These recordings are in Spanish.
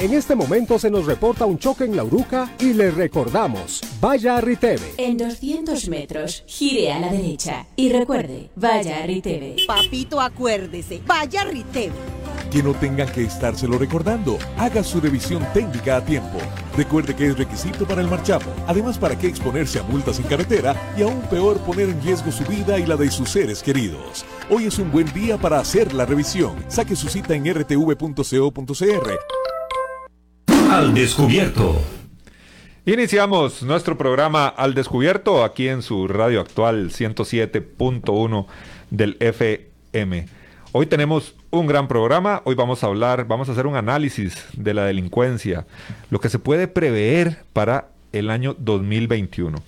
En este momento se nos reporta un choque en la Uruca y le recordamos, vaya a Riteve. En 200 metros, gire a la derecha y recuerde, vaya a Riteve. Papito, acuérdese, vaya a Riteve. Que no tenga que estárselo recordando. Haga su revisión técnica a tiempo. Recuerde que es requisito para el marchamo. Además, ¿para qué exponerse a multas en carretera y aún peor poner en riesgo su vida y la de sus seres queridos? Hoy es un buen día para hacer la revisión. Saque su cita en rtv.co.cr. Al descubierto. Iniciamos nuestro programa Al Descubierto aquí en su radio actual 107.1 del FM. Hoy tenemos un gran programa, hoy vamos a hablar, vamos a hacer un análisis de la delincuencia, lo que se puede prever para el año 2021.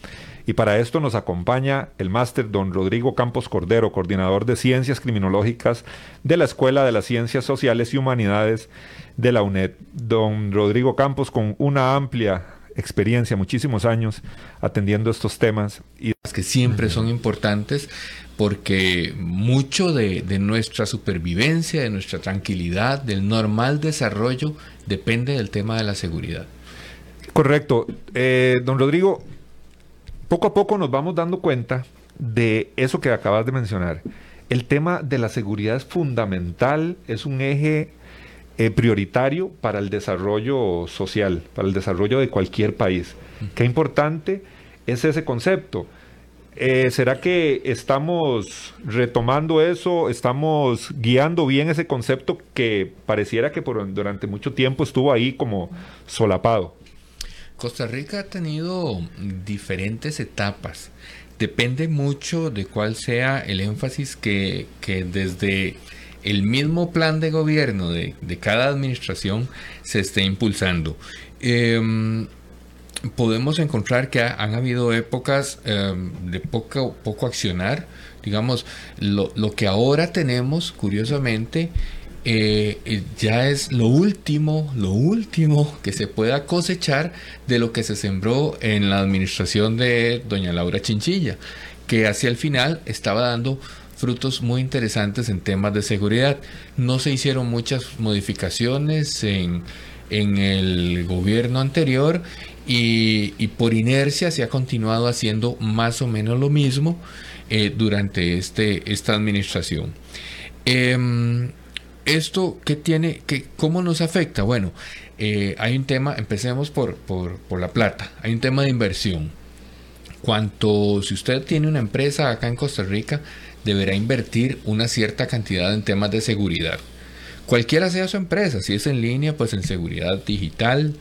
Y para esto nos acompaña el máster don Rodrigo Campos Cordero, coordinador de Ciencias Criminológicas de la Escuela de las Ciencias Sociales y Humanidades de la UNED. Don Rodrigo Campos con una amplia experiencia, muchísimos años atendiendo estos temas. Y que siempre son importantes porque mucho de, de, nuestra supervivencia, de nuestra tranquilidad, del normal desarrollo, depende del tema de la seguridad. Correcto. Eh, don Rodrigo, poco a poco nos vamos dando cuenta de eso que acabas de mencionar. El tema de la seguridad es fundamental, es un eje eh, prioritario para el desarrollo social, para el desarrollo de cualquier país. Qué importante es ese concepto. Eh, ¿Será que estamos retomando eso? ¿Estamos guiando bien ese concepto que pareciera que por, durante mucho tiempo estuvo ahí como solapado? Costa Rica ha tenido diferentes etapas. Depende mucho de cuál sea el énfasis que, que desde el mismo plan de gobierno de, de cada administración se esté impulsando. Eh, podemos encontrar que ha, han habido épocas eh, de poco, poco accionar. Digamos, lo, lo, que ahora tenemos, curiosamente, eh, ya es lo último, lo último que se pueda cosechar de lo que se sembró en la administración de doña Laura Chinchilla, que hacia el final estaba dando frutos muy interesantes en temas de seguridad. No se hicieron muchas modificaciones en, en el gobierno anterior y, por inercia se ha continuado haciendo más o menos lo mismo eh, durante este, esta administración. Eh, ¿Esto qué tiene? Qué, ¿Cómo nos afecta? Bueno, eh, hay un tema, empecemos por, por, por, la plata, hay un tema de inversión. Cuanto, si usted tiene una empresa acá en Costa Rica, deberá invertir una cierta cantidad en temas de seguridad. Cualquiera sea su empresa, si es en línea, pues en seguridad digital,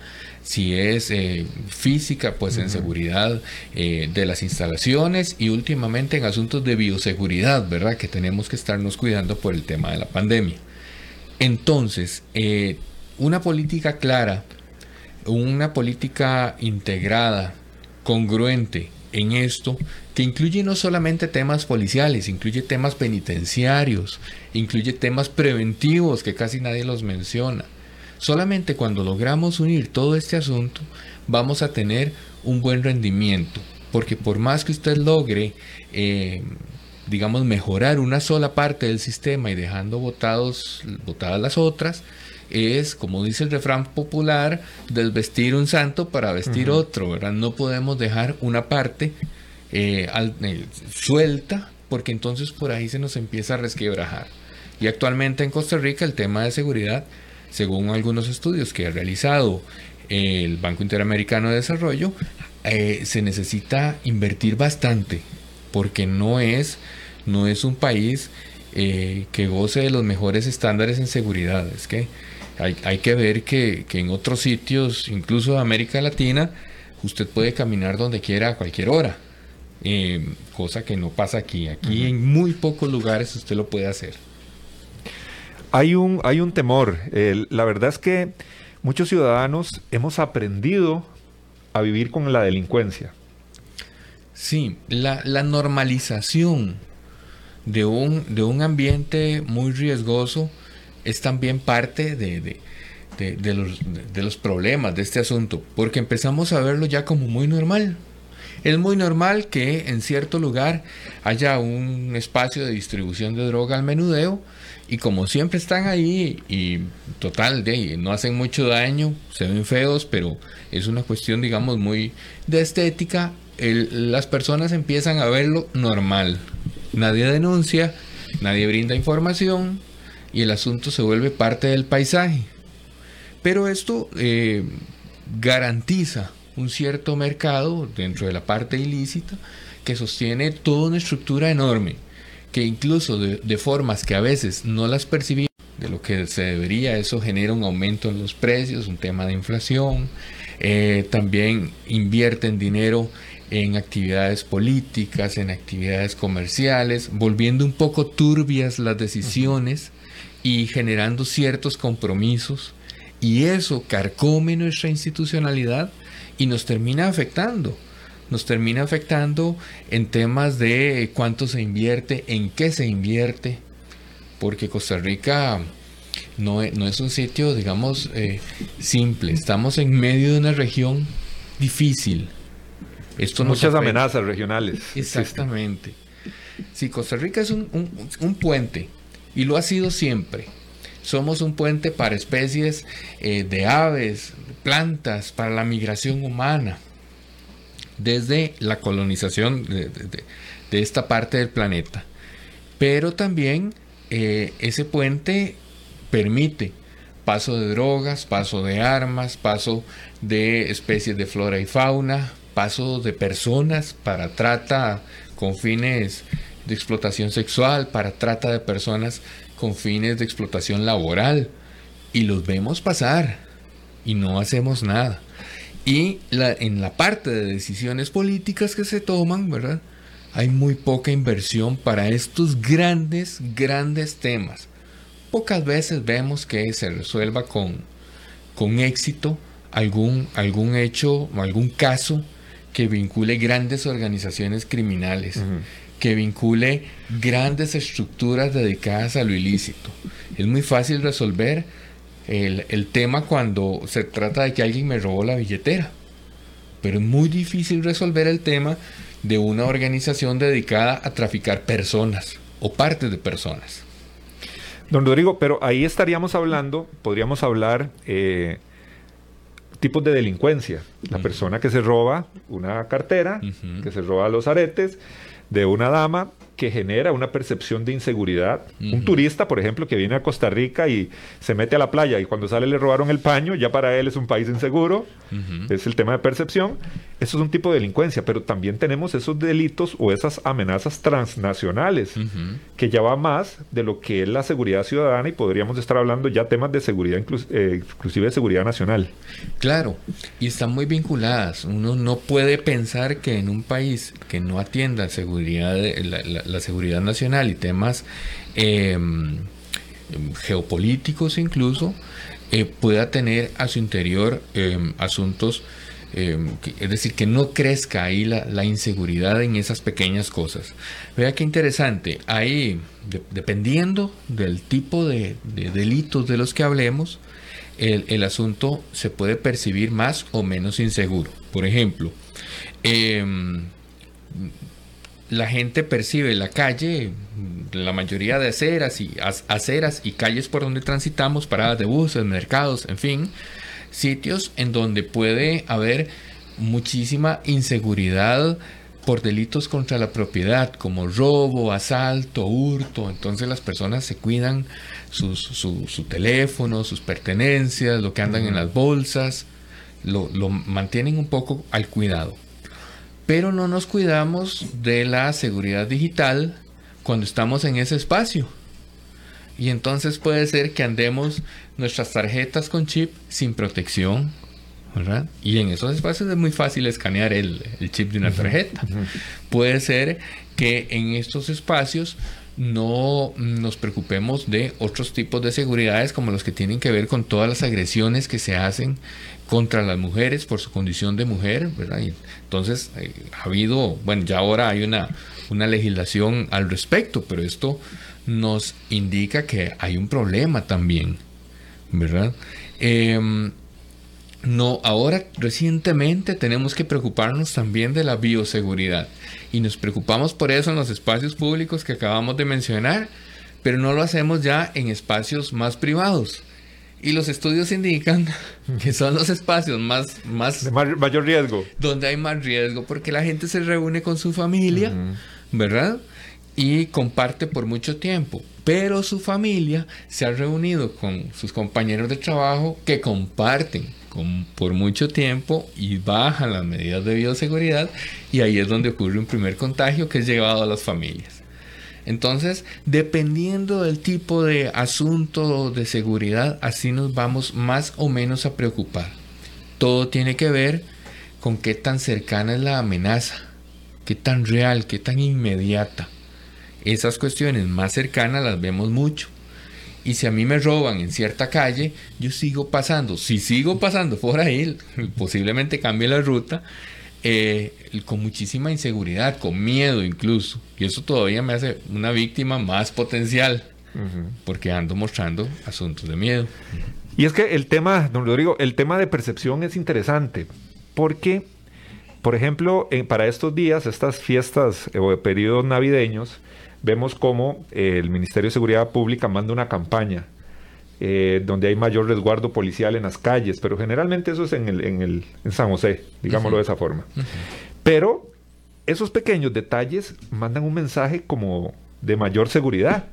si es eh, física, pues en seguridad eh, de las instalaciones y últimamente en asuntos de bioseguridad, ¿verdad? Que tenemos que estarnos cuidando por el tema de la pandemia. Entonces, eh, una política clara, una política integrada, congruente en esto, que incluye no solamente temas policiales, incluye temas penitenciarios, incluye temas preventivos que casi nadie los menciona. Solamente cuando logramos unir todo este asunto, vamos a tener un buen rendimiento, porque por más que usted logre eh, digamos, mejorar una sola parte del sistema y dejando votados, votadas las otras, es, como dice el refrán popular, desvestir un santo para vestir uh -huh. otro, ¿verdad? No podemos dejar una parte eh, al, eh, suelta, porque entonces por ahí se nos empieza a resquebrajar. Y actualmente en Costa Rica el tema de seguridad, según algunos estudios que ha realizado el Banco Interamericano de Desarrollo, eh, se necesita invertir bastante, porque no es no es un país eh, que goce de los mejores estándares en seguridad. Es que hay, hay que ver que, que, en otros sitios, incluso de América Latina, usted puede caminar donde quiera a cualquier hora. Eh, cosa que no pasa aquí. Aquí uh -huh. en muy pocos lugares usted lo puede hacer. Hay un, hay un temor. Eh, la verdad es que muchos ciudadanos hemos aprendido a vivir con la delincuencia. Sí, la, la normalización de un, de un ambiente muy riesgoso es también parte de, de, los, de los problemas de este asunto, porque empezamos a verlo ya como muy normal. Es muy normal que en cierto lugar haya un espacio de distribución de droga al menudeo y como siempre están ahí y total, de, no hacen mucho daño, se ven feos, pero es una cuestión digamos muy de estética, las personas empiezan a verlo normal. Nadie denuncia, nadie brinda información y el asunto se vuelve parte del paisaje. Pero esto eh, garantiza un cierto mercado dentro de la parte ilícita que sostiene toda una estructura enorme, que incluso de, formas que a veces no las percibimos de lo que se debería, eso genera un aumento en los precios, un tema de inflación, eh, también invierten dinero en actividades políticas, en actividades comerciales, volviendo un poco turbias las decisiones y generando ciertos compromisos. Y eso carcome nuestra institucionalidad y nos termina afectando. Nos termina afectando en temas de cuánto se invierte, en qué se invierte, porque Costa Rica no, e, no es un sitio, digamos, eh, simple. Estamos en medio de una región difícil. Esto Muchas amenazas regionales. Exactamente. Sí, Costa Rica es un, un, puente y lo ha sido siempre. Somos un puente para especies eh, de aves, plantas, para la migración humana, desde la colonización de, esta parte del planeta. Pero también eh, ese puente permite paso de drogas, paso de armas, paso de especies de flora y fauna, paso de personas para trata con fines de explotación sexual, para trata de personas con fines de explotación laboral. Y los vemos pasar y no hacemos nada. Y en la parte de decisiones políticas que se toman, ¿verdad? Hay muy poca inversión para estos grandes, grandes temas. Pocas veces vemos que se resuelva con, con éxito algún, algún hecho o algún caso que vincule grandes organizaciones criminales, que vincule grandes estructuras dedicadas a lo ilícito. Es muy fácil resolver el, el, tema cuando se trata de que alguien me robó la billetera, pero es muy difícil resolver el tema de una organización dedicada a traficar personas o partes de personas. Don Rodrigo, pero ahí estaríamos hablando, podríamos hablar eh, tipos de delincuencia. La persona que se roba una cartera, que se roba los aretes de una dama que genera una percepción de inseguridad. Un turista, por ejemplo, que viene a Costa Rica y se mete a la playa y cuando sale le robaron el paño, ya para él es un país inseguro, es el tema de percepción. Eso es un tipo de delincuencia, pero también tenemos esos delitos o esas amenazas transnacionales, que ya va más de lo que es la seguridad ciudadana y podríamos estar hablando ya temas de seguridad, eh, inclusive de seguridad nacional. Claro, y están muy vinculadas. Uno no puede pensar que en un país que no atienda seguridad, la la seguridad nacional y temas em, geopolíticos incluso, eh, pueda tener a su interior em, asuntos, em, es decir, que no crezca ahí la, inseguridad en esas pequeñas cosas. Vea qué interesante, ahí, dependiendo del tipo de, delitos de los que hablemos, el, el, asunto se puede percibir más o menos inseguro. Por ejemplo, la gente percibe la calle, la mayoría de aceras y aceras y calles por donde transitamos, paradas de buses, mercados, en fin, sitios en donde puede haber muchísima inseguridad por delitos contra la propiedad, como robo, asalto, hurto. Entonces las personas se cuidan su, su, teléfono, sus pertenencias, lo que andan en las bolsas, lo, lo mantienen un poco al cuidado pero no nos cuidamos de la seguridad digital cuando estamos en ese espacio. Y entonces puede ser que andemos nuestras tarjetas con chip sin protección, ¿verdad? Y en esos espacios es muy fácil escanear el, chip de una tarjeta. Puede ser que en estos espacios no nos preocupemos de otros tipos de seguridades como los que tienen que ver con todas las agresiones que se hacen contra las mujeres por su condición de mujer, ¿verdad? Y entonces eh, ha habido, bueno, ya ahora hay una, una legislación al respecto, pero esto nos indica que hay un problema también, ¿verdad? Em, no, ahora recientemente tenemos que preocuparnos también de la bioseguridad y nos preocupamos por eso en los espacios públicos que acabamos de mencionar, pero no lo hacemos ya en espacios más privados. Y los estudios indican que son los espacios más, más de mayor riesgo. Donde hay más riesgo, porque la gente se reúne con su familia, ¿verdad? Y comparte por mucho tiempo. Pero su familia se ha reunido con sus compañeros de trabajo que comparten por mucho tiempo y bajan las medidas de bioseguridad y ahí es donde ocurre un primer contagio que es llevado a las familias. Entonces, dependiendo del tipo de asunto de seguridad, así nos vamos más o menos a preocupar. Todo tiene que ver con qué tan cercana es la amenaza, qué tan real, qué tan inmediata. Esas cuestiones más cercanas las vemos mucho y si a mí me roban en cierta calle, yo sigo pasando. Si sigo pasando por ahí, posiblemente cambie la ruta, eh, con muchísima inseguridad, con miedo incluso. Y eso todavía me hace una víctima más potencial, porque ando mostrando asuntos de miedo. Y es que el tema, don Rodrigo, el tema de percepción es interesante, porque, por ejemplo, para estos días, estas fiestas o periodos navideños, vemos cómo eh, el Ministerio de Seguridad Pública manda una campaña eh, donde hay mayor resguardo policial en las calles, pero generalmente eso es en, el, en, el, en San José, digámoslo de esa forma. Pero esos pequeños detalles mandan un mensaje como de mayor seguridad,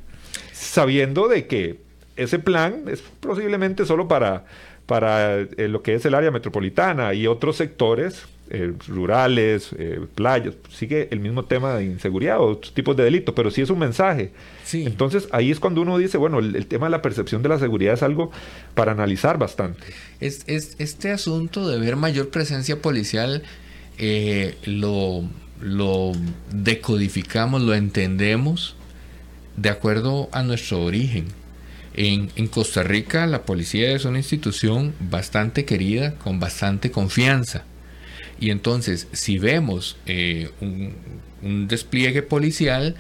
sabiendo de que ese plan es posiblemente solo para, para eh, lo que es el área metropolitana y otros sectores eh, rurales, eh, playas, sigue el mismo tema de inseguridad o otros tipos de delitos, pero sí es un mensaje. Entonces ahí es cuando uno dice, bueno, el, tema de la percepción de la seguridad es algo para analizar bastante. Es, este asunto de ver mayor presencia policial eh, lo, lo decodificamos, lo entendemos de acuerdo a nuestro origen. En, Costa Rica la policía es una institución bastante querida, con bastante confianza. Y entonces, si vemos eh, un, despliegue policial,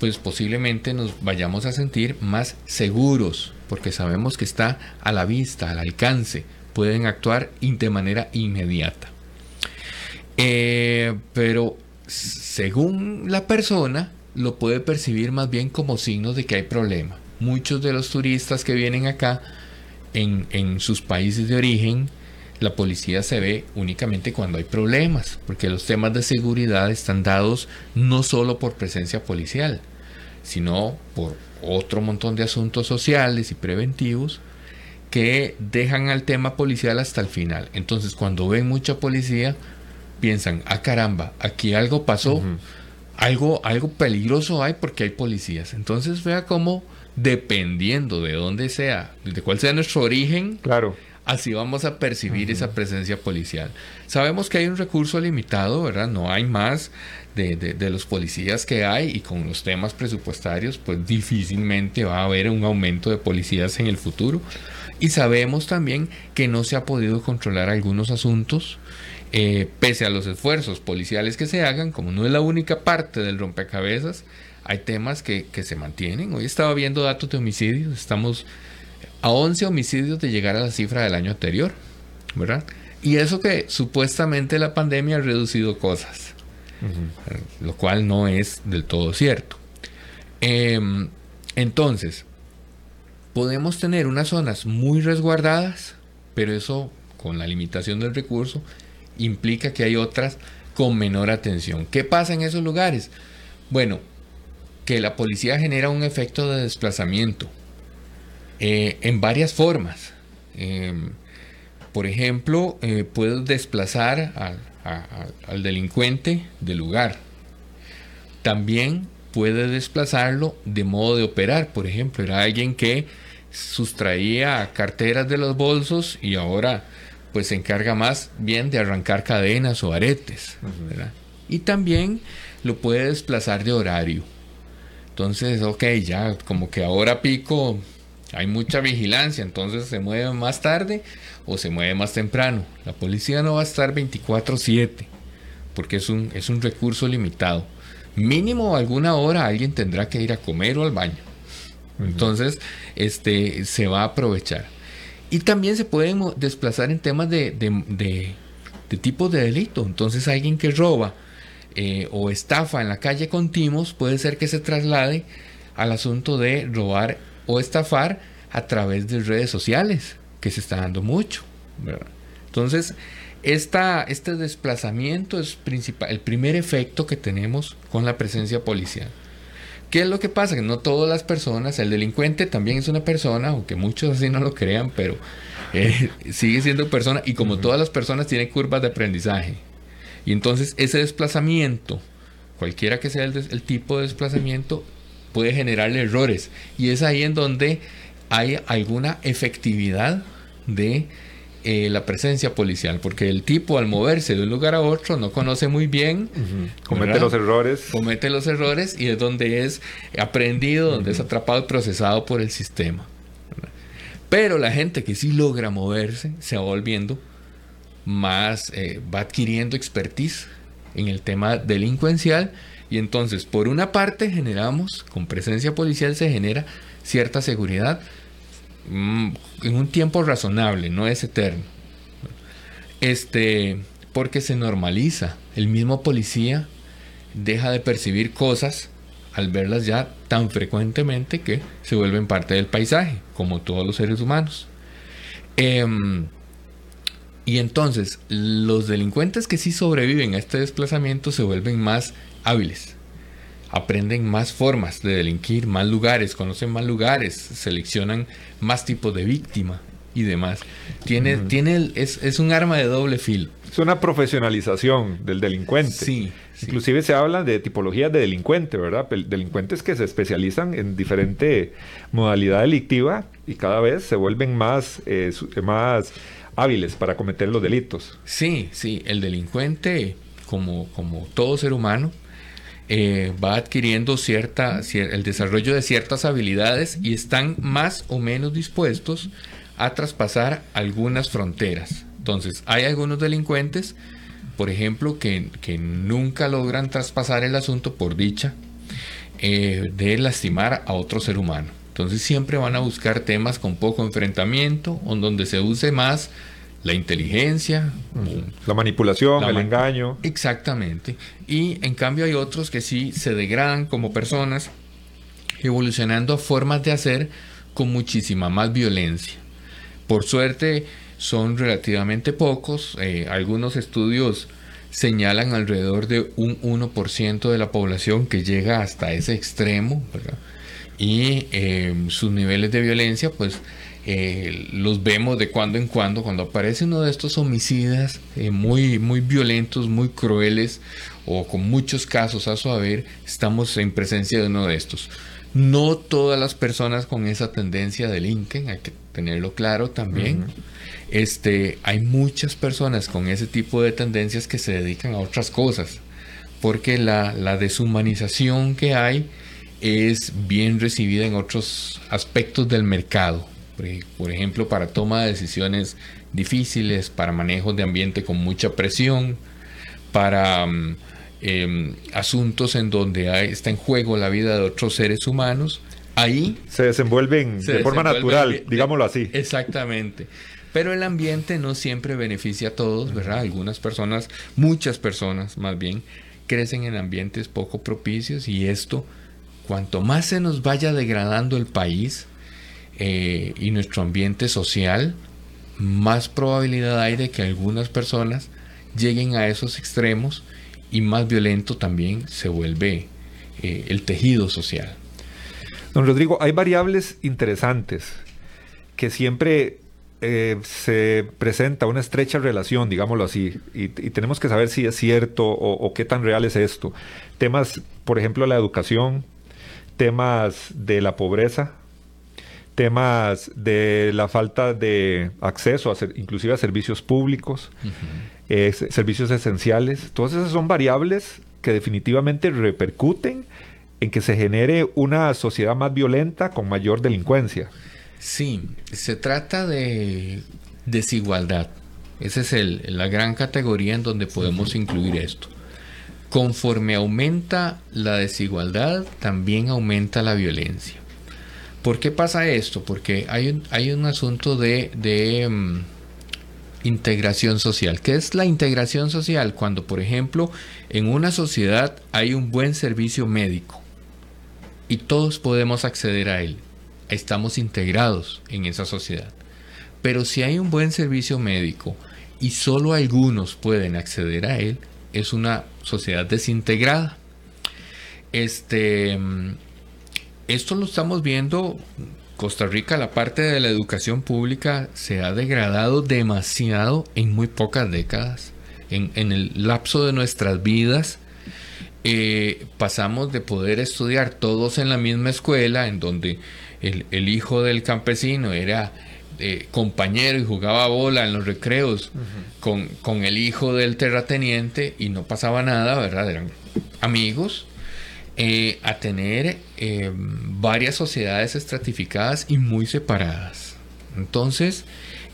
pues posiblemente nos vayamos a sentir más seguros, porque sabemos que está a la vista, al alcance, pueden actuar de manera inmediata. Eh, pero según la persona, lo puede percibir más bien como signos de que hay problema. Muchos de los turistas que vienen acá en, en sus países de origen la policía se ve únicamente cuando hay problemas, porque los temas de seguridad están dados no solo por presencia policial, sino por otro montón de asuntos sociales y preventivos que dejan al tema policial hasta el final. Entonces, cuando ven mucha policía, piensan, ah caramba, aquí algo pasó, algo, algo peligroso hay porque hay policías. Entonces, vea cómo, dependiendo de dónde sea, de cuál sea nuestro origen, claro así vamos a percibir esa presencia policial. Sabemos que hay un recurso limitado, ¿verdad? No hay más de, los policías que hay y con los temas presupuestarios, pues difícilmente va a haber un aumento de policías en el futuro. Y sabemos también que no se ha podido controlar algunos asuntos. Eh, pese a los esfuerzos policiales que se hagan, como no es la única parte del rompecabezas, hay temas que, que se mantienen. Hoy estaba viendo datos de homicidios, estamos a 11 homicidios de llegar a la cifra del año anterior, ¿verdad? Y eso que supuestamente la pandemia ha reducido cosas, lo cual no es del todo cierto. Em, entonces, podemos tener unas zonas muy resguardadas, pero eso, con la limitación del recurso, implica que hay otras con menor atención. ¿Qué pasa en esos lugares? Bueno, que la policía genera un efecto de desplazamiento eh, en varias formas. Em, por ejemplo, eh, puedes desplazar al delincuente del lugar. También puede desplazarlo de modo de operar. Por ejemplo, era alguien que sustraía carteras de los bolsos y ahora pues se encarga más bien de arrancar cadenas o aretes. Y también lo puede desplazar de horario. Entonces, ok, ya como que ahora pico hay mucha vigilancia, entonces se mueve más tarde o se mueve más temprano. La policía no va a estar 24/7 porque es un, es un recurso limitado. Mínimo alguna hora alguien tendrá que ir a comer o al baño. Entonces, este, se va a aprovechar. Y también se pueden desplazar en temas de, de, de, tipos de delito. Entonces, alguien que roba eh, o estafa en la calle con timos puede ser que se traslade al asunto de robar o estafar a través de redes sociales, que se está dando mucho. Entonces, esta, este desplazamiento es principal, el primer efecto que tenemos con la presencia policial. ¿Qué es lo que pasa? Que no todas las personas, el delincuente también es una persona, aunque muchos así no lo crean, pero eh, sigue siendo persona y como todas las personas tiene curvas de aprendizaje. Y entonces ese desplazamiento, cualquiera que sea el tipo de desplazamiento, puede generarle errores. Y es ahí en donde hay alguna efectividad de eh, la presencia policial, porque el tipo al moverse de un lugar a otro no conoce muy bien, comete los errores, comete los errores y es donde es aprendido, donde es atrapado y procesado por el sistema. Pero la gente que sí logra moverse se va volviendo más, eh, va adquiriendo expertise en el tema delincuencial y entonces, por una parte, generamos, con presencia policial se genera cierta seguridad mm, en un tiempo razonable, no es eterno. Este, porque se normaliza. El mismo policía deja de percibir cosas al verlas ya tan frecuentemente que se vuelven parte del paisaje, como todos los seres humanos. Em, y entonces, los delincuentes que sí sobreviven a este desplazamiento se vuelven más hábiles. Aprenden más formas de delinquir, más lugares, conocen más lugares, seleccionan más tipos de víctima y demás. Tiene, tiene es, un arma de doble filo. Es una profesionalización del delincuente. Sí. Inclusive se habla de tipologías de delincuente, ¿verdad? Delincuentes que se especializan en diferente modalidad delictiva y cada vez se vuelven más, eh, más hábiles para cometer los delitos. Sí, sí, el delincuente, como, como todo ser humano, eh, va adquiriendo cierta, el desarrollo de ciertas habilidades y están más o menos dispuestos a traspasar algunas fronteras. Entonces, hay algunos delincuentes, por ejemplo, que, nunca logran traspasar el asunto por dicha eh, de lastimar a otro ser humano. Entonces siempre van a buscar temas con poco enfrentamiento, o donde se use más la inteligencia, la manipulación, el engaño. Exactamente. Y en cambio hay otros que sí se degradan como personas, evolucionando a formas de hacer con muchísima más violencia. Por suerte son relativamente pocos. Eh, algunos estudios señalan alrededor de un 1% de la población que llega hasta ese extremo. Y eh, sus niveles de violencia pues eh, los vemos de cuando en cuando, cuando aparece uno de estos homicidas eh, muy, muy violentos, muy crueles o con muchos casos a su haber, estamos en presencia de uno de estos. No todas las personas con esa tendencia delinquen, hay que tenerlo claro también. este, hay muchas personas con ese tipo de tendencias que se dedican a otras cosas, porque la, la deshumanización que hay es bien recibida en otros aspectos del mercado por ejemplo, para toma de decisiones difíciles, para manejo de ambiente con mucha presión, para mm, em, asuntos en donde está en juego la vida de otros seres humanos, ahí se desenvuelven de forma natural, digámoslo así. Exactamente. Pero el ambiente no siempre beneficia a todos, ¿verdad? Algunas personas, muchas personas más bien, crecen en ambientes poco propicios y esto, cuanto más se nos vaya degradando el país, eh, y nuestro ambiente social, más probabilidad hay de que algunas personas lleguen a esos extremos y más violento también se vuelve eh, el tejido social. Don Rodrigo, hay variables interesantes que siempre eh, se presenta una estrecha relación, digámoslo así, y, tenemos que saber si es cierto o, o, qué tan real es esto. Temas, por ejemplo, la educación, temas de la pobreza, temas de la falta de acceso a inclusive a servicios públicos, eh, servicios esenciales. Todas esas son variables que definitivamente repercuten en que se genere una sociedad más violenta con mayor delincuencia. Sí, se trata de desigualdad. Esa es el, la gran categoría en donde podemos incluir esto. Conforme aumenta la desigualdad, también aumenta la violencia. ¿Por qué pasa esto? Porque hay un, hay un asunto de, de mm, integración social. ¿Qué es la integración social? Cuando, por ejemplo, en una sociedad hay un buen servicio médico y todos podemos acceder a él. Estamos integrados en esa sociedad. Pero si hay un buen servicio médico y solo algunos pueden acceder a él, es una sociedad desintegrada. Este, esto lo estamos viendo. Costa Rica, la parte de la educación pública se ha degradado demasiado en muy pocas décadas. En, el lapso de nuestras vidas, eh, pasamos de poder estudiar todos en la misma escuela, en donde el, hijo del campesino era eh, compañero y jugaba bola en los recreos con, con, el hijo del terrateniente y no pasaba nada, ¿verdad? Eran amigos. Eh, a tener eh, varias sociedades estratificadas y muy separadas. Entonces,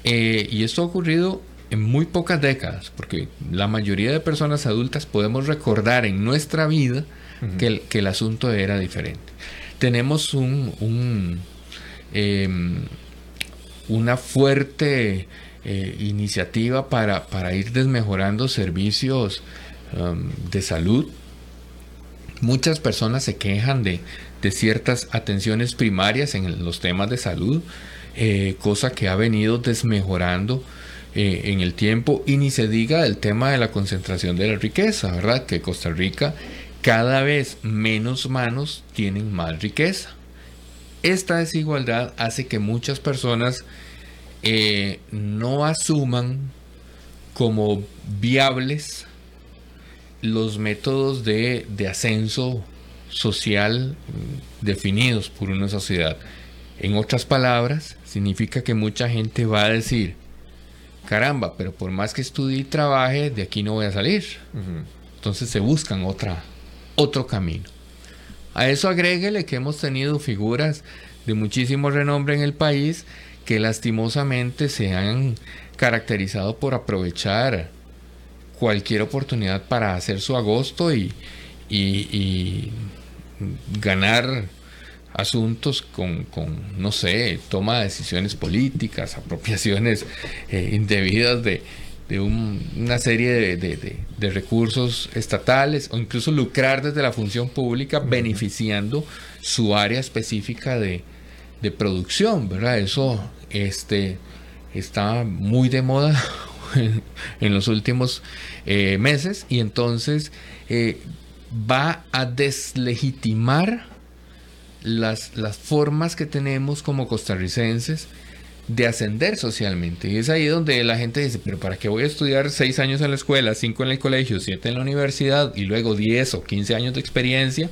eh, y esto ha ocurrido en muy pocas décadas, porque la mayoría de personas adultas podemos recordar en nuestra vida que, el, que, el, asunto era diferente. Tenemos un, em, una fuerte iniciativa para, para, ir desmejorando servicios um, de salud Muchas personas se quejan de, ciertas atenciones primarias en los temas de salud, eh, cosa que ha venido desmejorando eh, en el tiempo y ni se diga del tema de la concentración de la riqueza, ¿verdad? Que Costa Rica cada vez menos manos tienen más riqueza. Esta desigualdad hace que muchas personas eh, no asuman como viables los métodos de, ascenso social definidos por una sociedad. En otras palabras, significa que mucha gente va a decir, caramba, pero por más que estudie y trabaje, de aquí no voy a salir. Entonces se buscan otra, otro camino. A eso agréguele que hemos tenido figuras de muchísimo renombre en el país que lastimosamente se han caracterizado por aprovechar cualquier oportunidad para hacer su agosto y, ganar asuntos con, no sé, toma de decisiones políticas, apropiaciones eh, indebidas de, una serie de, recursos estatales o incluso lucrar desde la función pública beneficiando su área específica de, producción, ¿verdad? Eso este, está muy de moda en, los últimos eh, meses y entonces eh, va a deslegitimar las, las formas que tenemos como costarricenses de ascender socialmente. Y es ahí donde la gente dice, pero ¿para qué voy a estudiar seis años en la escuela, cinco en el colegio, siete en la universidad y luego diez o quince años de experiencia?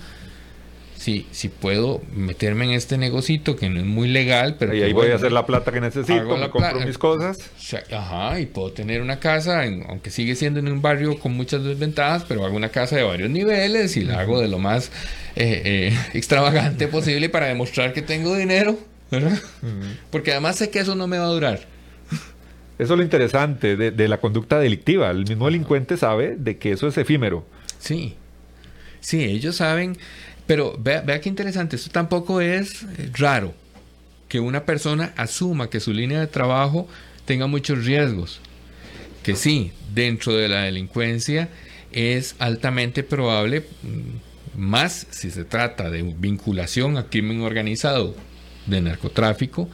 si, si puedo meterme en este negocito que no es muy legal, pero... Y ahí voy a hacer la plata que necesito, me compro mis cosas. Ajá, y puedo tener una casa, aunque sigue siendo en un barrio con muchas desventajas, pero hago una casa de varios niveles y la hago de lo más eh, eh, extravagante posible para demostrar que tengo dinero, ¿verdad? Porque además sé que eso no me va a durar. Eso es lo interesante de, de la conducta delictiva. El mismo delincuente sabe de que eso es efímero. Sí. Sí, ellos saben pero vea, vea qué interesante, esto tampoco es eh, raro que una persona asuma que su línea de trabajo tenga muchos riesgos. Que sí, dentro de la delincuencia es altamente probable, mm, más si se trata de vinculación a crimen organizado de narcotráfico,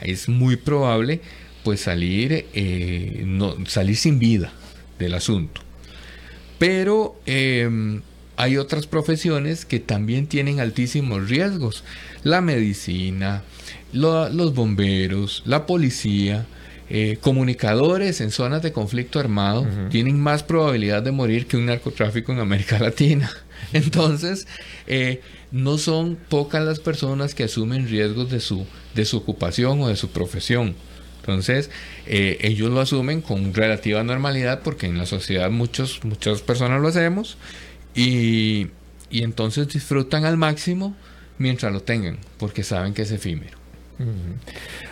es muy probable pues salir, eh, no, salir sin vida del asunto. Pero em, hay otras profesiones que también tienen altísimos riesgos. La medicina, los bomberos, la policía, eh, comunicadores en zonas de conflicto armado tienen más probabilidad de morir que un narcotráfico en América Latina. Entonces, eh, no son pocas las personas que asumen riesgos de su, de su ocupación o de su profesión. Entonces, eh, ellos lo asumen con relativa normalidad porque en la sociedad muchos, muchas personas lo hacemos y, y entonces disfrutan al máximo mientras lo tengan, porque saben que es efímero.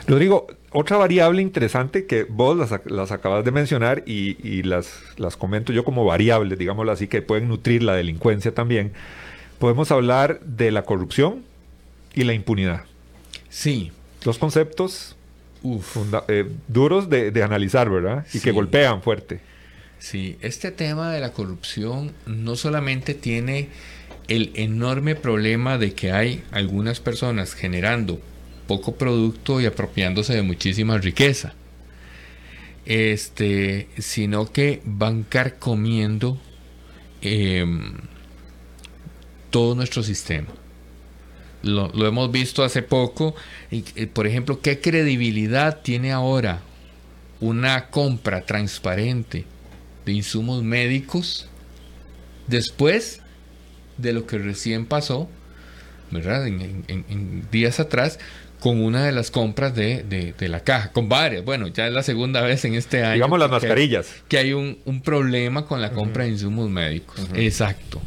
Rodrigo, otra variable interesante que vos las, las acabas de mencionar y, y las, las comento yo como variables, digámoslo así, que pueden nutrir la delincuencia también. Podemos hablar de la corrupción y la impunidad. Sí. Dos conceptos eh, duros de, de analizar, ¿verdad? Y Sí. que golpean fuerte. Sí, este tema de la corrupción no solamente tiene el enorme problema de que hay algunas personas generando poco producto y apropiándose de muchísima riqueza, este, sino que van carcomiendo em, todo nuestro sistema. Lo, lo hemos visto hace poco. y, eh, por ejemplo, ¿qué credibilidad tiene ahora una compra transparente de insumos médicos después de lo que recién pasó, ¿verdad? En, en- en- en días atrás, con una de las compras de, de- de la caja, con varias. Bueno, ya es la segunda vez en este año. Digamos las mascarillas. Que hay un, un problema con la compra de insumos médicos. Exacto.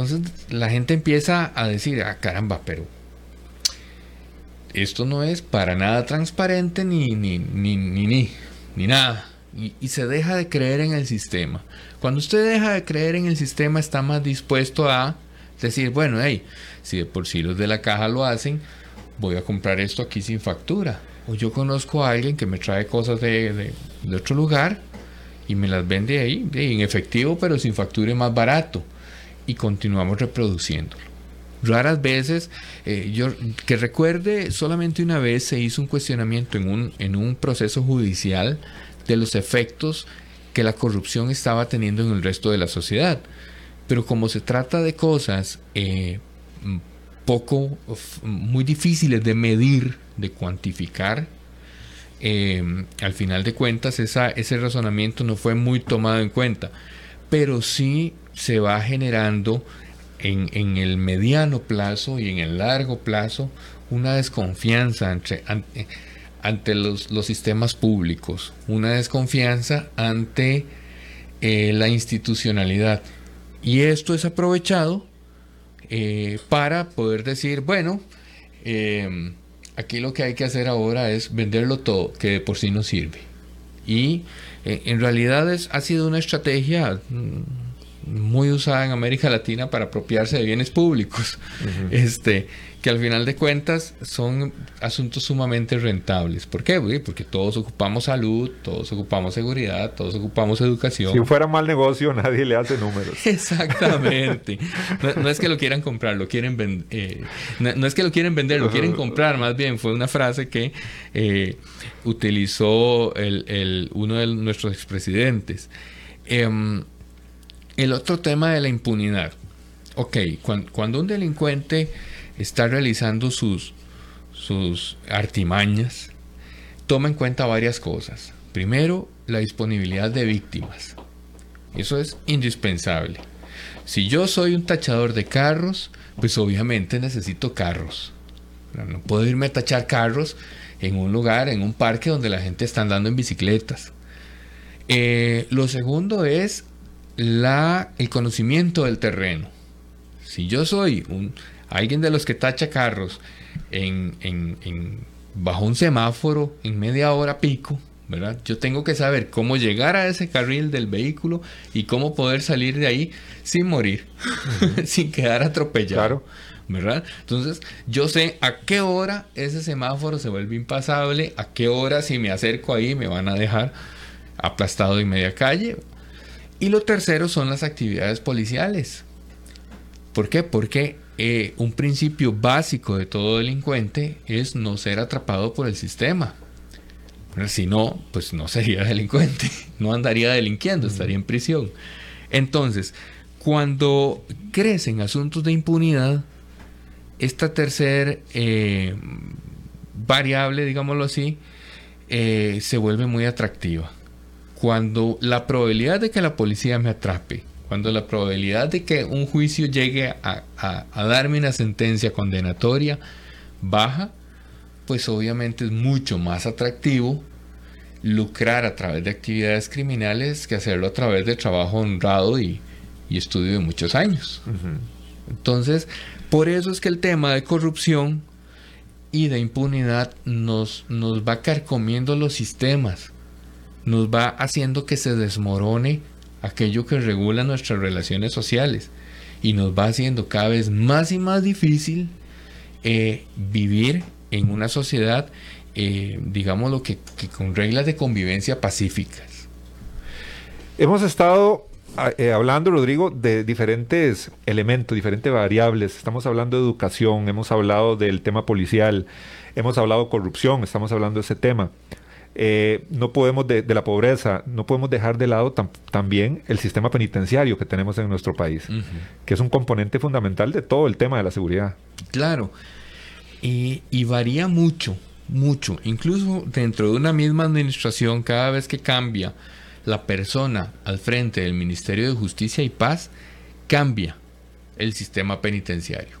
Entonces la gente empieza a decir, ah, caramba, pero esto no es para nada transparente ni, ni, ni, ni, ni, ni nada. Y, se deja de creer en el sistema. Cuando usted deja de creer en el sistema, está más dispuesto a decir, bueno, hey, si de por sí los de la caja lo hacen, voy a comprar esto aquí sin factura. O yo conozco a alguien que me trae cosas de, de- de otro lugar y me las vende ahí, en efectivo, pero sin factura y más barato. Y continuamos reproduciéndolo. Raras veces, eh, yo que recuerde, solamente una vez se hizo un cuestionamiento en un, en un proceso judicial de los efectos que la corrupción estaba teniendo en el resto de la sociedad. Pero como se trata de cosas eh, poco, muy difíciles de medir, de cuantificar, eh, al final de cuentas esa, ese razonamiento no fue muy tomado en cuenta. Pero sí se va generando en, en el mediano plazo y en el largo plazo una desconfianza entre, ante, ante los, los sistemas públicos, una desconfianza ante eh, la institucionalidad. Y esto es aprovechado eh, para poder decir, bueno, eh, aquí lo que hay que hacer ahora es venderlo todo, que de por sí no sirve. Y eh, en realidad es, ha sido una estrategia mm, muy usada en América Latina para apropiarse de bienes públicos, este, que al final de cuentas son asuntos sumamente rentables. ¿Por qué? Porque todos ocupamos salud, todos ocupamos seguridad, todos ocupamos educación. Si fuera mal negocio, nadie le hace números. Exactamente. No, no es que lo quieran comprar, lo quieren vender. no, no es que lo quieren vender, lo quieren comprar. Más bien fue una frase que eh, utilizó el, el- uno de nuestros expresidentes. Em, el otro tema de la impunidad. Ok, cuan- cuando, un delincuente está realizando sus, sus artimañas, toma en cuenta varias cosas. Primero, la disponibilidad de víctimas. Eso es indispensable. Si yo soy un tachador de carros, pues obviamente necesito carros. No puedo irme a tachar carros en un lugar, en un parque donde la gente está andando en bicicletas. Eh, lo segundo es la, el conocimiento del terreno. Si yo soy un, alguien de los que tacha carros en, en- en- bajo un semáforo en media hora pico, ¿verdad? Yo tengo que saber cómo llegar a ese carril del vehículo y cómo poder salir de ahí sin morir, sin quedar atropellado. Claro. ¿verdad? Entonces, yo sé a qué hora ese semáforo se vuelve impasable, a qué hora si me acerco ahí me van a dejar aplastado en media calle. Y lo tercero son las actividades policiales. ¿Por qué? Porque eh, un principio básico de todo delincuente es no ser atrapado por el sistema. Si no, pues no sería delincuente, no andaría delinquiendo, estaría en prisión. Entonces, cuando crecen asuntos de impunidad, esta tercera variable, digámoslo así, eh, se vuelve muy atractiva. Cuando la probabilidad de que la policía me atrape, cuando la probabilidad de que un juicio llegue a, a- a darme una sentencia condenatoria baja, pues obviamente es mucho más atractivo lucrar a través de actividades criminales que hacerlo a través de trabajo honrado y, y estudio de muchos años. Entonces, por eso es que el tema de corrupción y de impunidad nos, nos va carcomiendo los sistemas, nos va haciendo que se desmorone aquello que regula nuestras relaciones sociales y nos va haciendo cada vez más y más difícil eh, vivir en una sociedad, eh, digamos lo que, con reglas de convivencia pacíficas. Hemos estado eh, hablando, Rodrigo, de diferentes elementos, diferentes variables. Estamos hablando de educación, hemos hablado del tema policial, hemos hablado de corrupción, estamos hablando de ese tema. Eh, no podemos de, la pobreza, no podemos dejar de lado también el sistema penitenciario que tenemos en nuestro país, que es un componente fundamental de todo el tema de la seguridad. Claro, y, y varía mucho, mucho, incluso dentro de una misma administración, cada vez que cambia la persona al frente del Ministerio de Justicia y Paz, cambia el sistema penitenciario.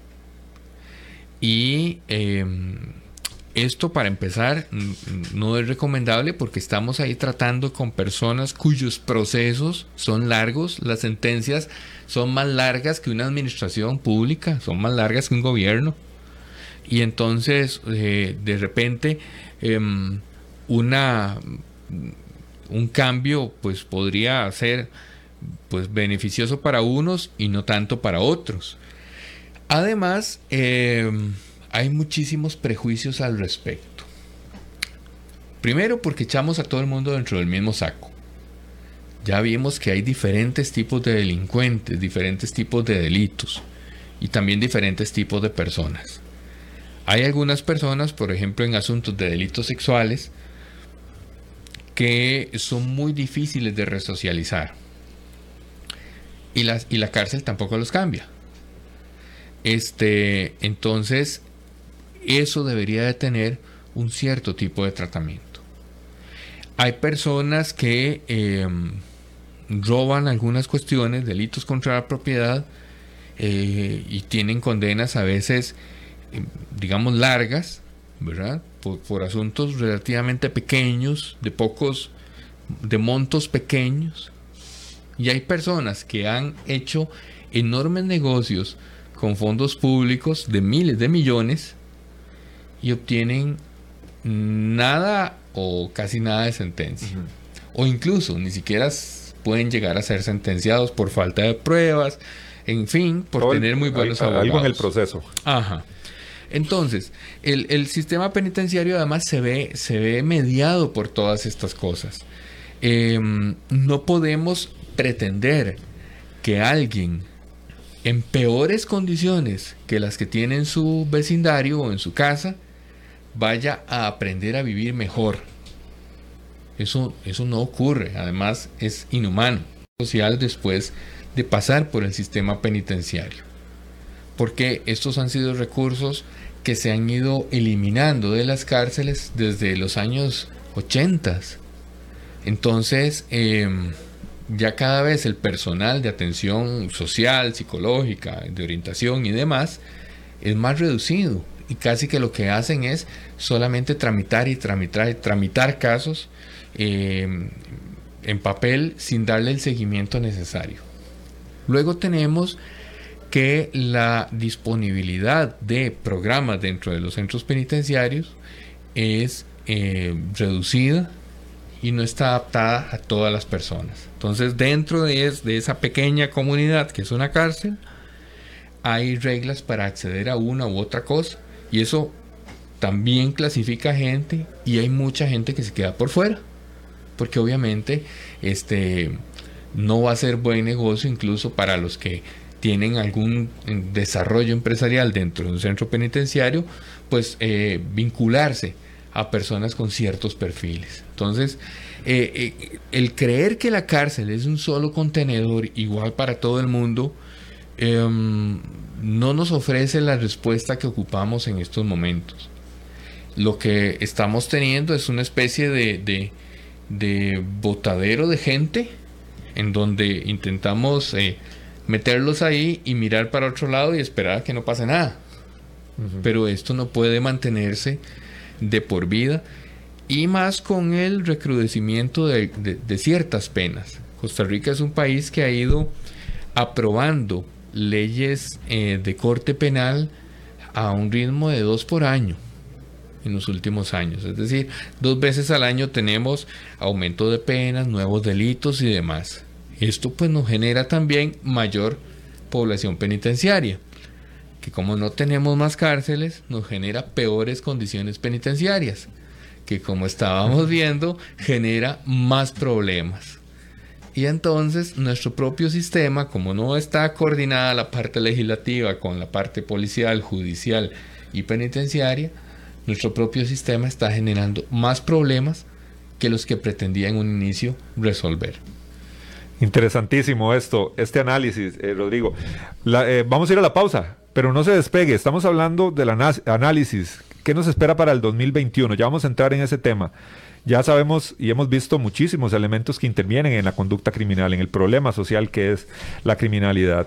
Y em, esto, para empezar, no es recomendable porque estamos ahí tratando con personas cuyos procesos son largos, las sentencias son más largas que una administración pública, son más largas que un gobierno. Y entonces, eh, de repente, em, una un cambio pues podría ser pues beneficioso para unos y no tanto para otros. Además, em, hay muchísimos prejuicios al respecto. Primero porque echamos a todo el mundo dentro del mismo saco. Ya vimos que hay diferentes tipos de delincuentes, diferentes tipos de delitos y también diferentes tipos de personas. Hay algunas personas, por ejemplo, en asuntos de delitos sexuales, que son muy difíciles de resocializar. Y, las, y la cárcel tampoco los cambia. Este, entonces, eso debería de tener un cierto tipo de tratamiento. Hay personas que em, roban algunas cuestiones, delitos contra la propiedad, eh, y tienen condenas a veces, em, digamos, largas, ¿verdad? por, asuntos relativamente pequeños, de pocos, de montos pequeños. Y hay personas que han hecho enormes negocios con fondos públicos de miles de millones y obtienen nada o casi nada de sentencia. O incluso ni siquiera pueden llegar a ser sentenciados por falta de pruebas, en fin, por tener muy buenos abogados. Algo en el proceso. Ajá. Entonces, el, sistema penitenciario además se ve, se ve mediado por todas estas cosas. Em, no podemos pretender que alguien en peores condiciones que las que tiene en su vecindario o en su casa vaya a aprender a vivir mejor. Eso, eso no ocurre, además es inhumano social después de pasar por el sistema penitenciario. Porque estos han sido recursos que se han ido eliminando de las cárceles desde los años 80. Entonces, em, ya cada vez el personal de atención social, psicológica, de orientación y demás es más reducido. Y casi que lo que hacen es solamente tramitar y tramitar y tramitar casos em, en papel sin darle el seguimiento necesario. Luego tenemos que la disponibilidad de programas dentro de los centros penitenciarios es eh, reducida y no está adaptada a todas las personas. Entonces, dentro de, de, esa pequeña comunidad que es una cárcel, hay reglas para acceder a una u otra cosa. Y eso también clasifica gente y hay mucha gente que se queda por fuera. Porque obviamente este, no va a ser buen negocio incluso para los que tienen algún eh, desarrollo empresarial dentro de un centro penitenciario, pues eh, vincularse a personas con ciertos perfiles. Entonces, eh, el creer que la cárcel es un solo contenedor igual para todo el mundo, em, no nos ofrece la respuesta que ocupamos en estos momentos. Lo que estamos teniendo es una especie de, de, de botadero de gente en donde intentamos meterlos ahí y mirar para otro lado y esperar a que no pase nada. Pero esto no puede mantenerse de por vida y más con el recrudecimiento de, ciertas penas. Costa Rica es un país que ha ido aprobando leyes eh, de corte penal a un ritmo de dos por año en los últimos años. Es decir, dos veces al año tenemos aumento de penas, nuevos delitos y demás. Esto pues nos genera también mayor población penitenciaria, que como no tenemos más cárceles, nos genera peores condiciones penitenciarias, que como estábamos viendo, genera más problemas. Y entonces nuestro propio sistema, como no está coordinada la parte legislativa con la parte policial, judicial y penitenciaria, nuestro propio sistema está generando más problemas que los que pretendía en un inicio resolver. Interesantísimo esto, este análisis, eh, Rodrigo. Eh, vamos a ir a la pausa, pero no se despegue. Estamos hablando del análisis. ¿Qué nos espera para el 2021? Ya vamos a entrar en ese tema. Ya sabemos y hemos visto muchísimos elementos que intervienen en la conducta criminal, en el problema social que es la criminalidad.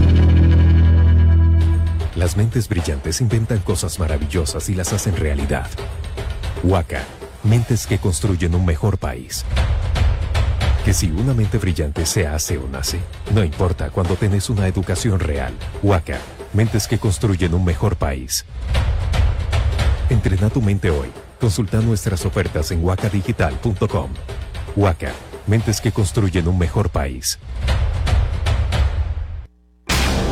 Las mentes brillantes inventan cosas maravillosas y las hacen realidad. Huaca, mentes que construyen un mejor país. Que si una mente brillante se hace o nace, no importa cuando tenés una educación real. Huaca, mentes que construyen un mejor país. Entrena tu mente hoy. Consulta nuestras ofertas en huacadigital.com. Huaca, mentes que construyen un mejor país.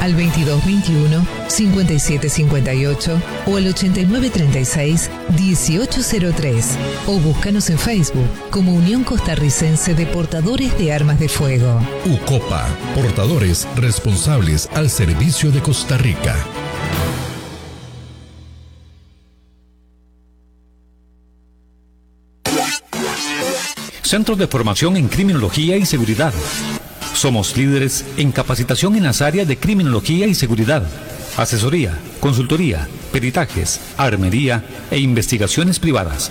al 2221 5758 o al 8936 1803 o búscanos en Facebook como Unión Costarricense de Portadores de Armas de Fuego. UCOPA, portadores responsables al servicio de Costa Rica. Centros de Formación en Criminología y Seguridad somos líderes en capacitación en las áreas de criminología y seguridad, asesoría, consultoría, peritajes, armería e investigaciones privadas.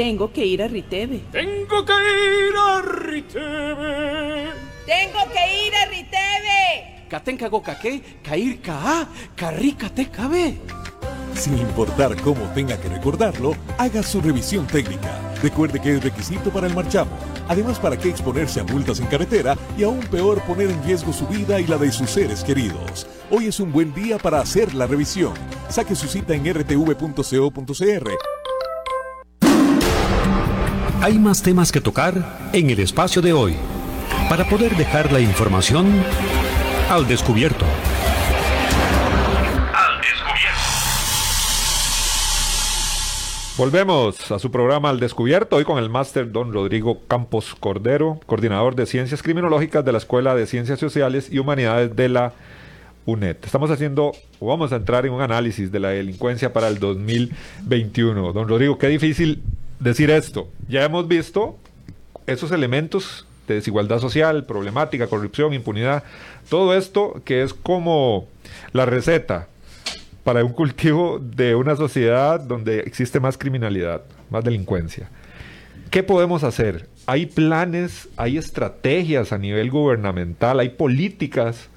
Tengo que ir a Riteve. Tengo que ir a Riteve. Tengo que ir a Riteve. Katenka Gokake, Kair Ka. Sin importar cómo tenga que recordarlo, haga su revisión técnica. Recuerde que es requisito para el marchamo. Además, ¿para qué exponerse a multas en carretera y aún peor poner en riesgo su vida y la de sus seres queridos? Hoy es un buen día para hacer la revisión. Saque su cita en rtv.co.cr. Hay más temas que tocar en el espacio de hoy para poder dejar la información al descubierto. Volvemos a su programa Al Descubierto, hoy con el máster don Rodrigo Campos Cordero, coordinador de Ciencias Criminológicas de la Escuela de Ciencias Sociales y Humanidades de la UNED. Estamos haciendo, o vamos a entrar en un análisis de la delincuencia para el 2021. Don Rodrigo, qué difícil decir esto. Ya hemos visto esos elementos de desigualdad social, problemática, corrupción, impunidad, todo esto que es como la receta para un cultivo de una sociedad donde existe más criminalidad, más delincuencia. ¿Qué podemos hacer? Hay planes, hay estrategias a nivel gubernamental, hay políticas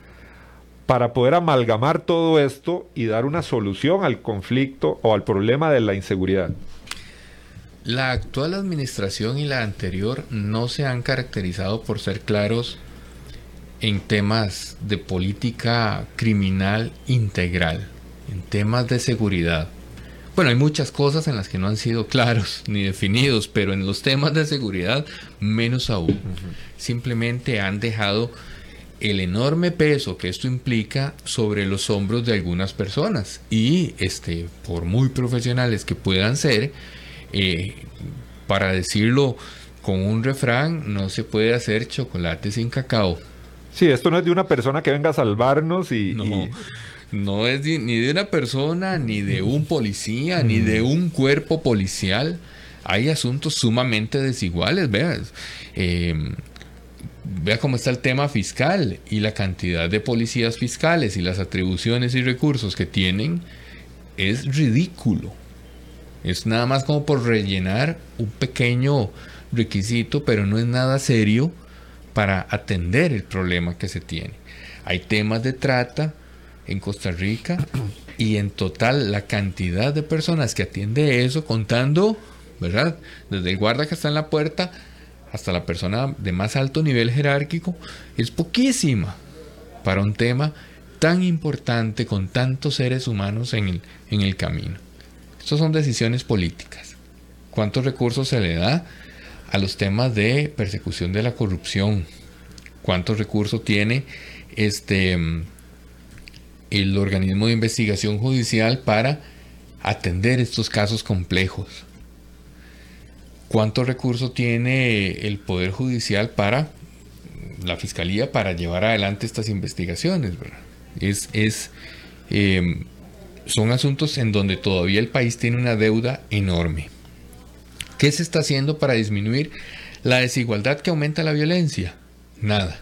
para poder amalgamar todo esto y dar una solución al conflicto o al problema de la inseguridad. La actual administración y la anterior no se han caracterizado por ser claros en temas de política criminal integral en temas de seguridad. Bueno, hay muchas cosas en las que no han sido claros ni definidos, pero en los temas de seguridad menos aún. Simplemente han dejado el enorme peso que esto implica sobre los hombros de algunas personas y este por muy profesionales que puedan ser eh, para decirlo con un refrán no se puede hacer chocolate sin cacao sí esto no es de una persona que venga a salvarnos y, no no es ni de una persona, ni de un policía, ni de mm. un cuerpo policial. Hay asuntos sumamente desiguales, veas. Em, vea cómo está el tema fiscal y la cantidad de policías fiscales y las atribuciones y recursos que tienen es ridículo. Es nada más como por rellenar un pequeño requisito, pero no es nada serio para atender el problema que se tiene. Hay temas de trata, en Costa Rica y en total la cantidad de personas que atiende eso contando, ¿verdad? Desde el guarda que está en la puerta hasta la persona de más alto nivel jerárquico es poquísima para un tema tan importante con tantos seres humanos en el, en el camino. Estas son decisiones políticas. ¿Cuántos recursos se le da a los temas de persecución de la corrupción? ¿Cuántos recursos tiene este el organismo de investigación judicial para atender estos casos complejos. ¿Cuántos recursos tiene el Poder Judicial para la Fiscalía para llevar adelante estas investigaciones? Es, es, em, son asuntos en donde todavía el país tiene una deuda enorme. ¿Qué se está haciendo para disminuir la desigualdad que aumenta la violencia? Nada.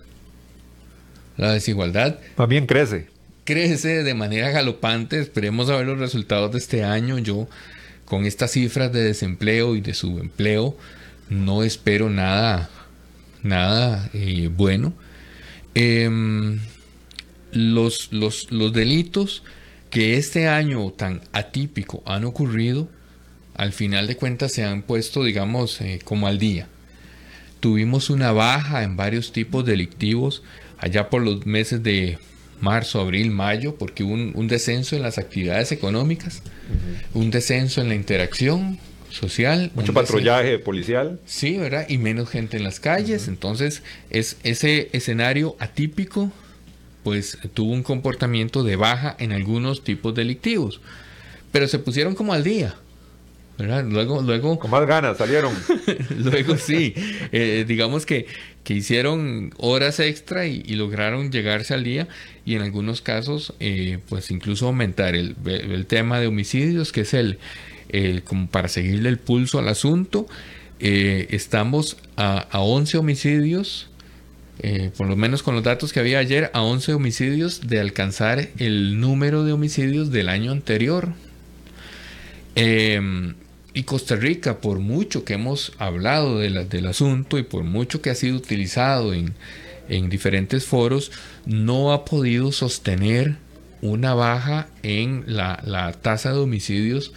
La desigualdad... También crece crece de manera galopante. Esperemos a ver los resultados de este año. Yo, con estas cifras de desempleo y de subempleo, no espero nada, nada eh, bueno. Em, los, los, delitos que este año tan atípico han ocurrido, al final de cuentas se han puesto, digamos, eh, como al día. Tuvimos una baja en varios tipos delictivos allá por los meses de marzo, abril, mayo, porque hubo un, descenso en las actividades económicas, un descenso en la interacción social. Mucho patrullaje policial. Sí, ¿verdad? Y menos gente en las calles. Entonces, es ese escenario atípico, pues tuvo un comportamiento de baja en algunos tipos delictivos. Pero se pusieron como al día. Luego, luego... Con más ganas salieron. luego sí, eh, digamos que, que, hicieron horas extra y, lograron llegarse al día y en algunos casos eh, pues incluso aumentar el, el, tema de homicidios, que es el, como para seguirle el pulso al asunto. Eh, estamos a, a 11 homicidios por lo menos con los datos que había ayer, a 11 homicidios de alcanzar el número de homicidios del año anterior. Eh, y Costa Rica, por mucho que hemos hablado del asunto y por mucho que ha sido utilizado en, en diferentes foros, no ha podido sostener una baja en la, la tasa de homicidios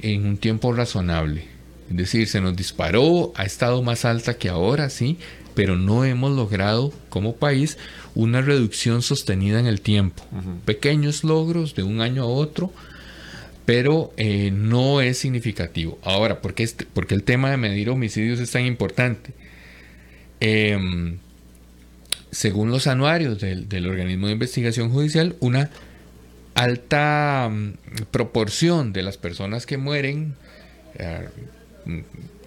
en un tiempo razonable. Es decir, se nos disparó, ha estado más alta que ahora, sí, pero no hemos logrado como país una reducción sostenida en el tiempo. Pequeños logros de un año a otro, pero eh, no es significativo. Ahora, ¿por qué, este, porque el tema de medir homicidios es tan importante? Em, según los anuarios del, del, organismo de investigación judicial, una alta um, proporción de las personas que mueren uh,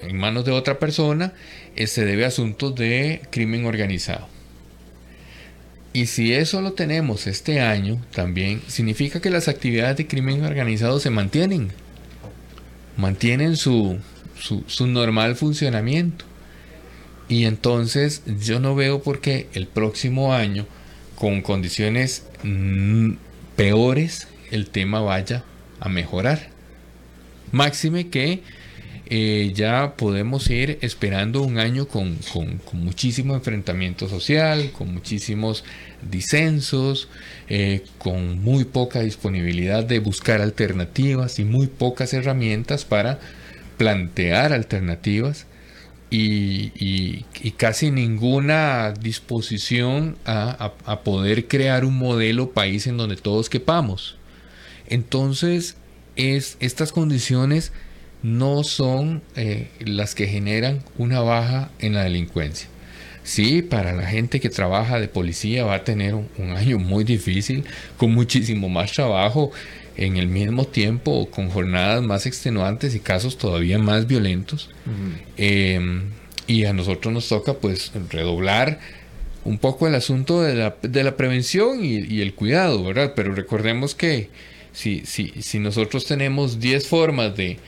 en manos de otra persona eh, se debe a asuntos de crimen organizado. Y si eso lo tenemos este año, también significa que las actividades de crimen organizado se mantienen, mantienen su, su, su normal funcionamiento. Y entonces yo no veo por qué el próximo año, con condiciones peores, el tema vaya a mejorar. Máxime que eh, ya podemos ir esperando un año con, con, muchísimo enfrentamiento social, con muchísimos disensos, eh, con muy poca disponibilidad de buscar alternativas y muy pocas herramientas para plantear alternativas y casi ninguna disposición a, a, a poder crear un modelo país en donde todos quepamos. Entonces, es, estas condiciones no son eh, las que generan una baja en la delincuencia. Sí, para la gente que trabaja de policía va a tener un, un, año muy difícil, con muchísimo más trabajo en el mismo tiempo, con jornadas más extenuantes y casos todavía más violentos. Uh -huh. eh, y a nosotros nos toca pues redoblar un poco el asunto de la, de la prevención y, y, el cuidado, ¿verdad? Pero recordemos que si, si, si nosotros tenemos 10 formas de,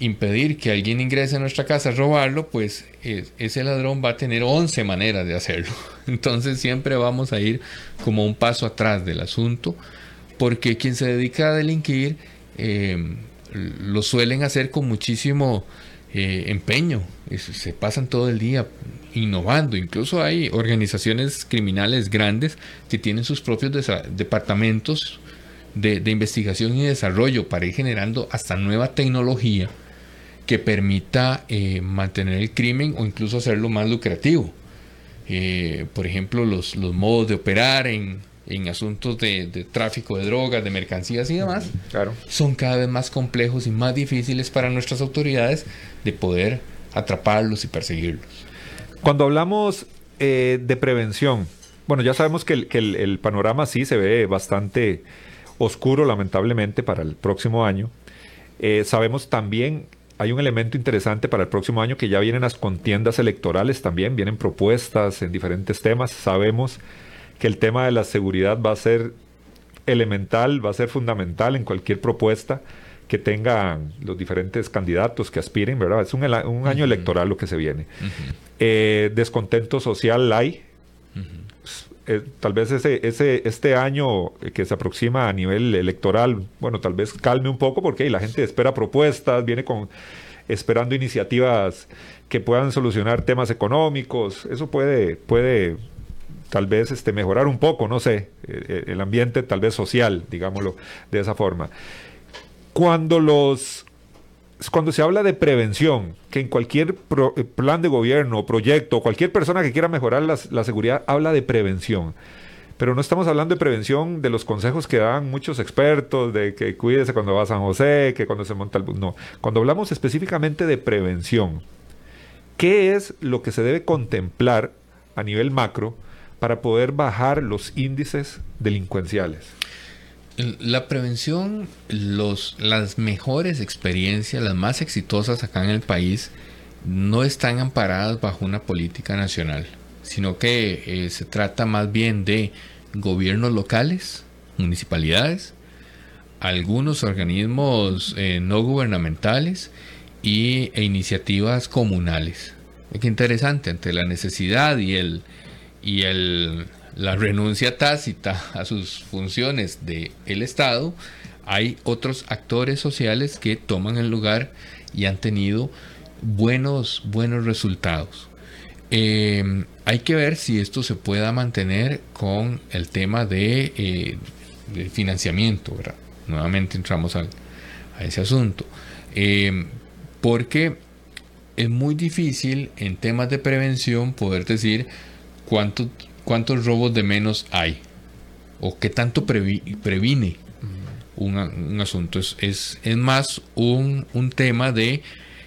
impedir que alguien ingrese a nuestra casa a robarlo, pues ese ladrón va a tener 11 maneras de hacerlo. Entonces siempre vamos a ir como un paso atrás del asunto, porque quien se dedica a delinquir eh, lo suelen hacer con muchísimo eh, empeño, se pasan todo el día innovando, incluso hay organizaciones criminales grandes que tienen sus propios departamentos de, de investigación y desarrollo para ir generando hasta nueva tecnología que permita eh, mantener el crimen o incluso hacerlo más lucrativo. Eh, por ejemplo, los, los, modos de operar en, en asuntos de, de, tráfico de drogas, de mercancías y demás, claro. son cada vez más complejos y más difíciles para nuestras autoridades de poder atraparlos y perseguirlos. Cuando hablamos eh, de prevención, bueno, ya sabemos que, el, que el, el panorama sí se ve bastante oscuro, lamentablemente, para el próximo año. Eh, sabemos también hay un elemento interesante para el próximo año que ya vienen las contiendas electorales también, vienen propuestas en diferentes temas. Sabemos que el tema de la seguridad va a ser elemental, va a ser fundamental en cualquier propuesta que tengan los diferentes candidatos que aspiren, ¿verdad? Es un, un año uh -huh. electoral lo que se viene. Uh -huh. eh, descontento social hay. Uh -huh. Eh, tal vez ese, ese, este año que se aproxima a nivel electoral, bueno, tal vez calme un poco porque la gente espera propuestas, viene con esperando iniciativas que puedan solucionar temas económicos. Eso puede, puede tal vez este, mejorar un poco, no sé, eh, el ambiente tal vez social, digámoslo de esa forma. Cuando los cuando se habla de prevención, que en cualquier eh, plan de gobierno, proyecto, cualquier persona que quiera mejorar la, seguridad habla de prevención. Pero no estamos hablando de prevención de los consejos que dan muchos expertos, de que cuídese cuando va a San José, que cuando se monta el bus. No, cuando hablamos específicamente de prevención, ¿qué es lo que se debe contemplar a nivel macro para poder bajar los índices delincuenciales? La prevención, las mejores experiencias, las más exitosas acá en el país, no están amparadas bajo una política nacional, sino que eh, se trata más bien de gobiernos locales, municipalidades, algunos organismos eh, no gubernamentales y, e iniciativas comunales. Qué interesante, ante la necesidad y el, y el la renuncia tácita a sus funciones del el Estado, hay otros actores sociales que toman el lugar y han tenido buenos, buenos resultados. Eh, hay que ver si esto se pueda mantener con el tema de, eh, financiamiento. Nuevamente entramos al, a ese asunto. Eh, porque es muy difícil en temas de prevención poder decir cuántos, cuántos robos de menos hay o qué tanto previ- previne un, un asunto. Es, es, es más un, un tema de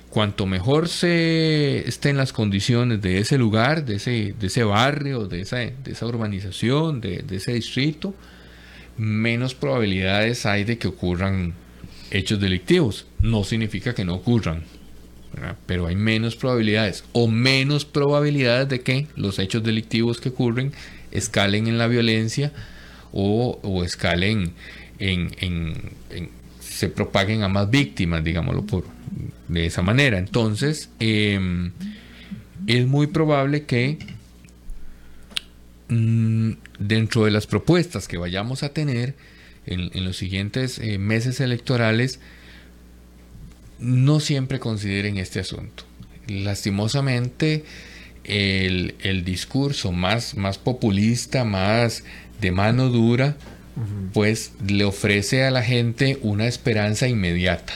cuanto mejor se estén las condiciones de ese lugar, de ese, de ese barrio, de esa, de esa urbanización, de, de ese distrito, menos probabilidades hay de que ocurran hechos delictivos. No significa que no ocurran, pero hay menos probabilidades o menos probabilidades de que los hechos delictivos que ocurren escalen en la violencia o, o escalen en, en- se propaguen a más víctimas, digámoslo por de esa manera. Entonces, eh, es muy probable que mm, dentro de las propuestas que vayamos a tener en, en los siguientes eh, meses electorales, no siempre consideren este asunto. Lastimosamente, el, el discurso más, más populista, más de mano dura, pues le ofrece a la gente una esperanza inmediata.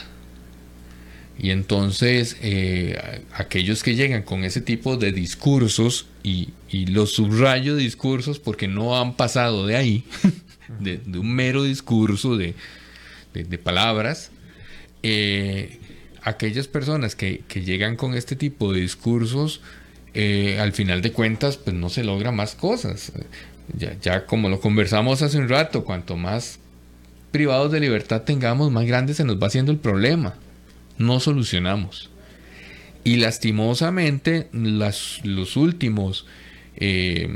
Y entonces eh, aquellos que llegan con ese tipo de discursos, y, y los subrayo discursos porque no han pasado de ahí, de, de un mero discurso de, de- de palabras, eh, aquellas personas que, que llegan con este tipo de discursos, eh, al final de cuentas, pues no se logra más cosas. Ya, ya como lo conversamos hace un rato, cuanto más privados de libertad tengamos, más grande se nos va haciendo el problema. No solucionamos. Y lastimosamente, las- los últimos eh,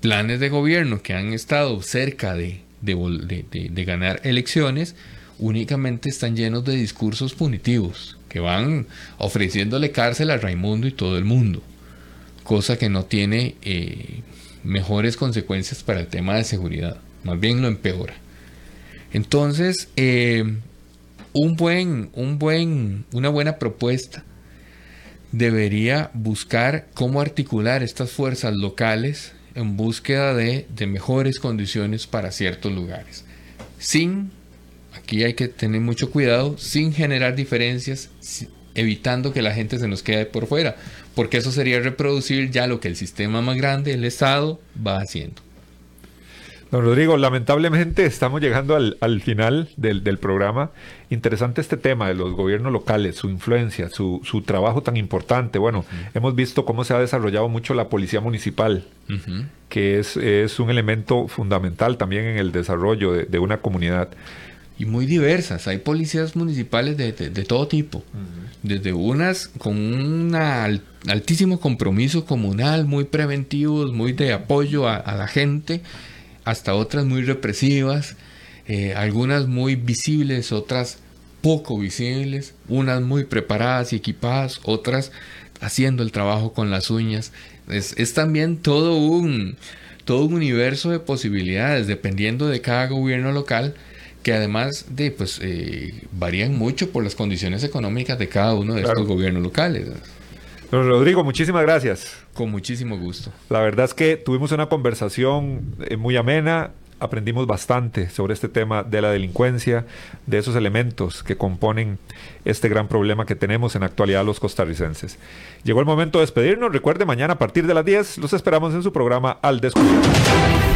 planes de gobierno que han estado cerca de- de ganar elecciones, únicamente están llenos de discursos punitivos, que van ofreciéndole cárcel a Raimundo y todo el mundo, cosa que no tiene eh, mejores consecuencias para el tema de seguridad, más bien lo empeora. Entonces, eh, un buen, un buen, una buena propuesta debería buscar cómo articular estas fuerzas locales en búsqueda de, de mejores condiciones para ciertos lugares. Sin, aquí hay que tener mucho cuidado, sin generar diferencias, evitando que la gente se nos quede por fuera, porque eso sería reproducir ya lo que el sistema más grande, el Estado, va haciendo. Don Rodrigo, lamentablemente estamos llegando al, al final del, del programa. Interesante este tema de los gobiernos locales, su influencia, su, su trabajo tan importante. Bueno, hemos visto cómo se ha desarrollado mucho la policía municipal, que es, es un elemento fundamental también en el desarrollo de, de una comunidad. Y muy diversas. Hay policías municipales de, de- de todo tipo. Desde unas con un altísimo compromiso comunal, muy preventivos, muy de apoyo a, a la gente, hasta otras muy represivas, eh, algunas muy visibles, otras poco visibles, unas muy preparadas y equipadas, otras haciendo el trabajo con las uñas. Es, es también todo un, todo un universo de posibilidades, dependiendo de cada gobierno local, que además de, pues, eh, varían mucho por las condiciones económicas de cada uno de Claro. estos gobiernos locales. Don Rodrigo, muchísimas gracias. Con muchísimo gusto. La verdad es que tuvimos una conversación eh, muy amena, aprendimos bastante sobre este tema de la delincuencia, de esos elementos que componen este gran problema que tenemos en la actualidad los costarricenses. Llegó el momento de despedirnos. Recuerde, mañana a partir de las 10 los esperamos en su programa Al Descubierto.